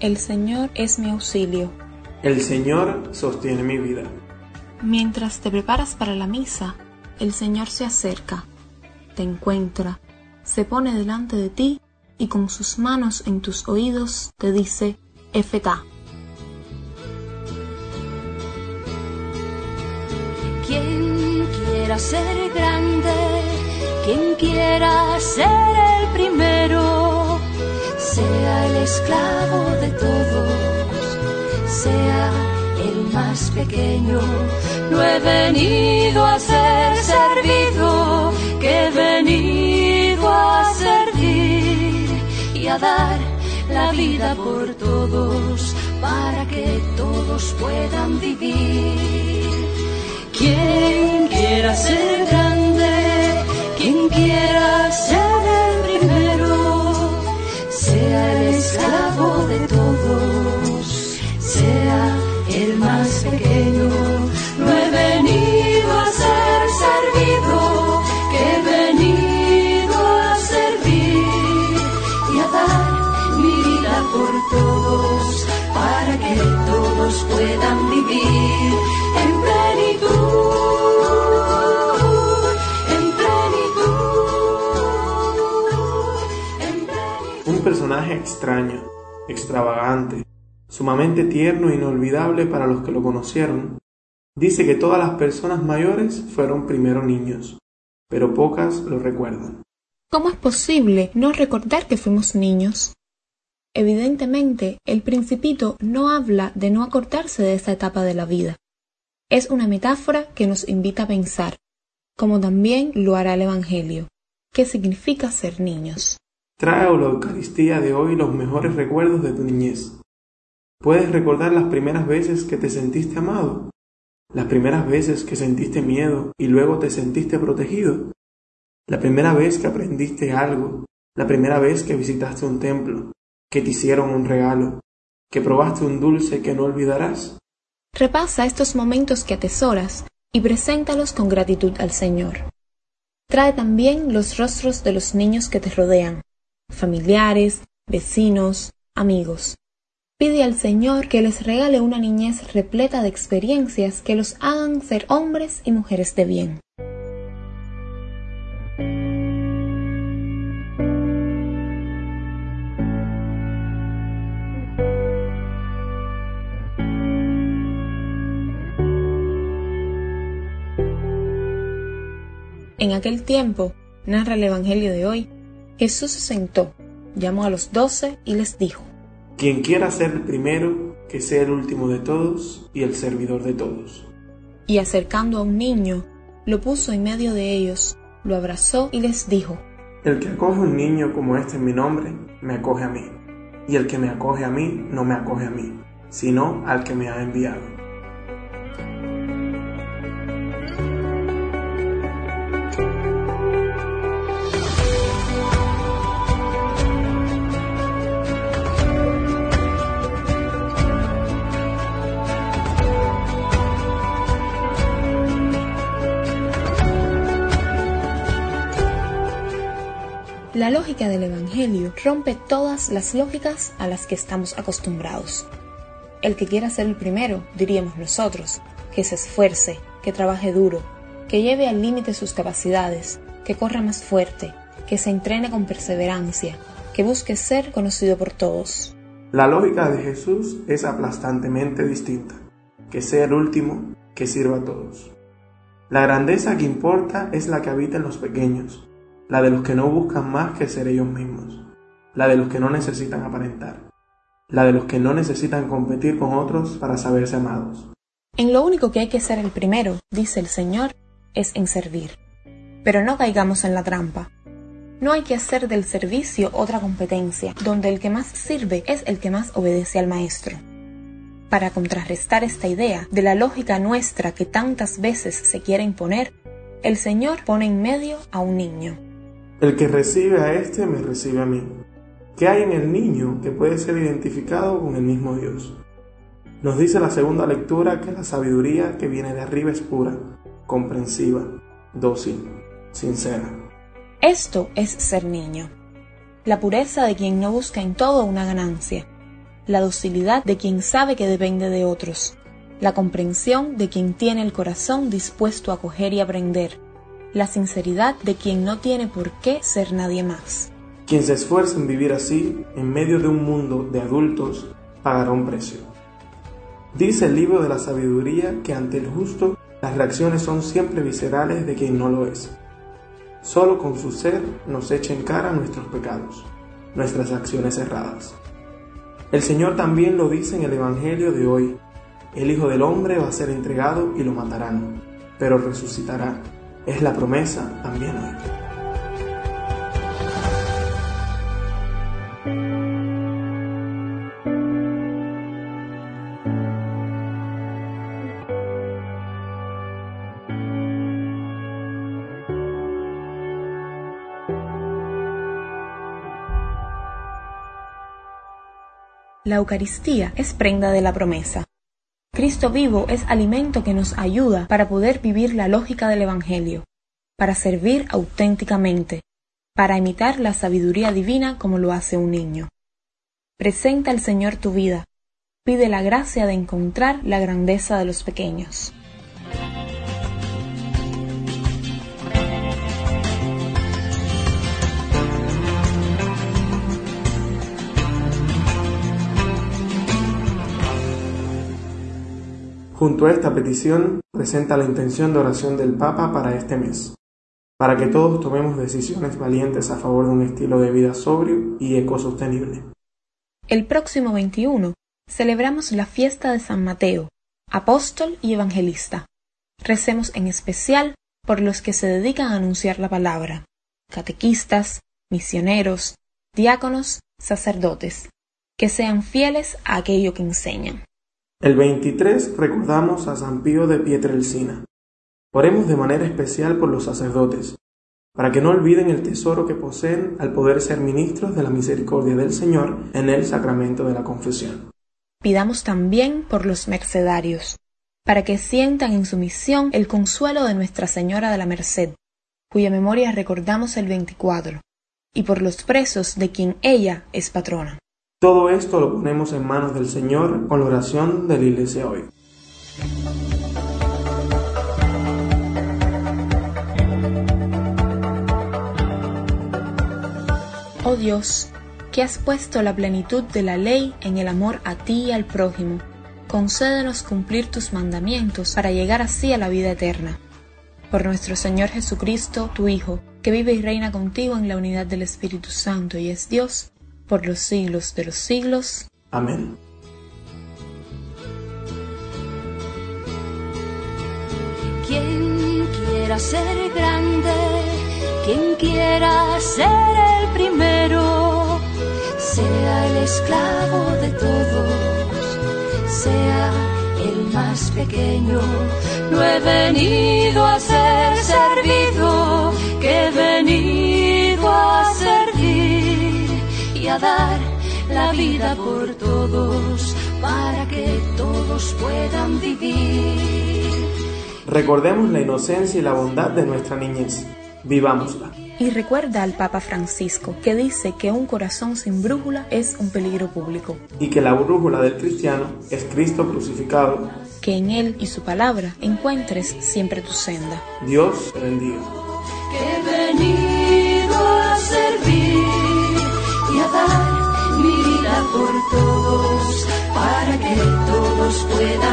El Señor es mi auxilio. El Señor sostiene mi vida. Mientras te preparas para la misa, el Señor se acerca, te encuentra, se pone delante de ti y con sus manos en tus oídos te dice, Efetá. Quien quiera ser grande, quien quiera ser el primero, sea el esclavo todos, sea el más pequeño. No he venido a ser servido, que he venido a servir y a dar la vida por todos, para que todos puedan vivir. Quien quiera ser grande, quien quiera ser pequeño. No he venido a ser servido, que he venido a servir y a dar mi vida por todos, para que todos puedan vivir en plenitud, en plenitud, en plenitud. Un personaje extraño, extravagante, sumamente tierno e inolvidable para los que lo conocieron, dice que todas las personas mayores fueron primero niños, pero pocas lo recuerdan. ¿Cómo es posible no recordar que fuimos niños? Evidentemente, el principito no habla de no acordarse de esa etapa de la vida. Es una metáfora que nos invita a pensar, como también lo hará el Evangelio, qué significa ser niños. Trae a la Eucaristía de hoy los mejores recuerdos de tu niñez. ¿Puedes recordar las primeras veces que te sentiste amado? ¿Las primeras veces que sentiste miedo y luego te sentiste protegido? ¿La primera vez que aprendiste algo? ¿La primera vez que visitaste un templo? ¿Que te hicieron un regalo? ¿Que probaste un dulce que no olvidarás? Repasa estos momentos que atesoras y preséntalos con gratitud al Señor. Trae también los rostros de los niños que te rodean, familiares, vecinos, amigos. Pide al Señor que les regale una niñez repleta de experiencias que los hagan ser hombres y mujeres de bien. En aquel tiempo, narra el Evangelio de hoy, Jesús se sentó, llamó a los doce y les dijo, Quien quiera ser el primero, que sea el último de todos y el servidor de todos. y acercando a un niño, lo puso en medio de ellos, lo abrazó y les dijo, El que acoge un niño como este en mi nombre, me acoge a mí. Y el que me acoge a mí, no me acoge a mí, sino al que me ha enviado. La lógica del Evangelio rompe todas las lógicas a las que estamos acostumbrados. El que quiera ser el primero, diríamos nosotros, que se esfuerce, que trabaje duro, que lleve al límite sus capacidades, que corra más fuerte, que se entrene con perseverancia, que busque ser conocido por todos. La lógica de Jesús es aplastantemente distinta. Que sea el último, que sirva a todos. La grandeza que importa es la que habita en los pequeños, la de los que no buscan más que ser ellos mismos, la de los que no necesitan aparentar, la de los que no necesitan competir con otros para saberse amados. En lo único que hay que ser el primero, dice el Señor, es en servir. Pero no caigamos en la trampa. No hay que hacer del servicio otra competencia, donde el que más sirve es el que más obedece al Maestro. Para contrarrestar esta idea de la lógica nuestra que tantas veces se quiere imponer, el Señor pone en medio a un niño. El que recibe a este me recibe a mí. ¿Qué hay en el niño que puede ser identificado con el mismo Dios? Nos dice la segunda lectura que la sabiduría que viene de arriba es pura, comprensiva, dócil, sincera. Esto es ser niño. La pureza de quien no busca en todo una ganancia. la docilidad de quien sabe que depende de otros, la comprensión de quien tiene el corazón dispuesto a acoger y aprender, la sinceridad de quien no tiene por qué ser nadie más. Quien se esfuerza en vivir así, en medio de un mundo de adultos, pagará un precio. Dice el libro de la sabiduría que ante el justo las reacciones son siempre viscerales de quien no lo es. Solo con su ser nos echa en cara nuestros pecados, nuestras acciones erradas. El Señor también lo dice en el Evangelio de hoy. El Hijo del Hombre va a ser entregado y lo matarán, pero resucitará. Es la promesa también hoy. La Eucaristía es prenda de la promesa. Cristo vivo es alimento que nos ayuda para poder vivir la lógica del Evangelio, para servir auténticamente, para imitar la sabiduría divina como lo hace un niño. Presenta al Señor tu vida, pide la gracia de encontrar la grandeza de los pequeños. Junto a esta petición, presenta la intención de oración del Papa para este mes, para que todos tomemos decisiones valientes a favor de un estilo de vida sobrio y ecosostenible. El próximo 21 celebramos la fiesta de San Mateo, apóstol y evangelista. Recemos en especial por los que se dedican a anunciar la palabra, catequistas, misioneros, diáconos, sacerdotes, que sean fieles a aquello que enseñan. El 23 recordamos a San Pío de Pietrelcina. Oremos de manera especial por los sacerdotes, para que no olviden el tesoro que poseen al poder ser ministros de la misericordia del Señor en el sacramento de la confesión. Pidamos también por los mercedarios, para que sientan en su misión el consuelo de Nuestra Señora de la Merced, cuya memoria recordamos el 24, y por los presos de quien ella es patrona. Todo esto lo ponemos en manos del Señor con la oración de la Iglesia hoy. Oh Dios, que has puesto la plenitud de la ley en el amor a ti y al prójimo, concédenos cumplir tus mandamientos para llegar así a la vida eterna. Por nuestro Señor Jesucristo, tu Hijo, que vive y reina contigo en la unidad del Espíritu Santo y es Dios, por los siglos de los siglos. Amén. Quien quiera ser grande, quien quiera ser el primero, sea el esclavo de todos, sea el más pequeño. No he venido a ser servido, que he venido a dar la vida por todos, para que todos puedan vivir. Recordemos la inocencia y la bondad de nuestra niñez. Vivámosla. Y recuerda al Papa Francisco, que dice que un corazón sin brújula es un peligro público, Y que la brújula del cristiano es Cristo crucificado. que en Él y su palabra encuentres siempre tu senda. Dios te bendiga. Por todos, para que todos puedan.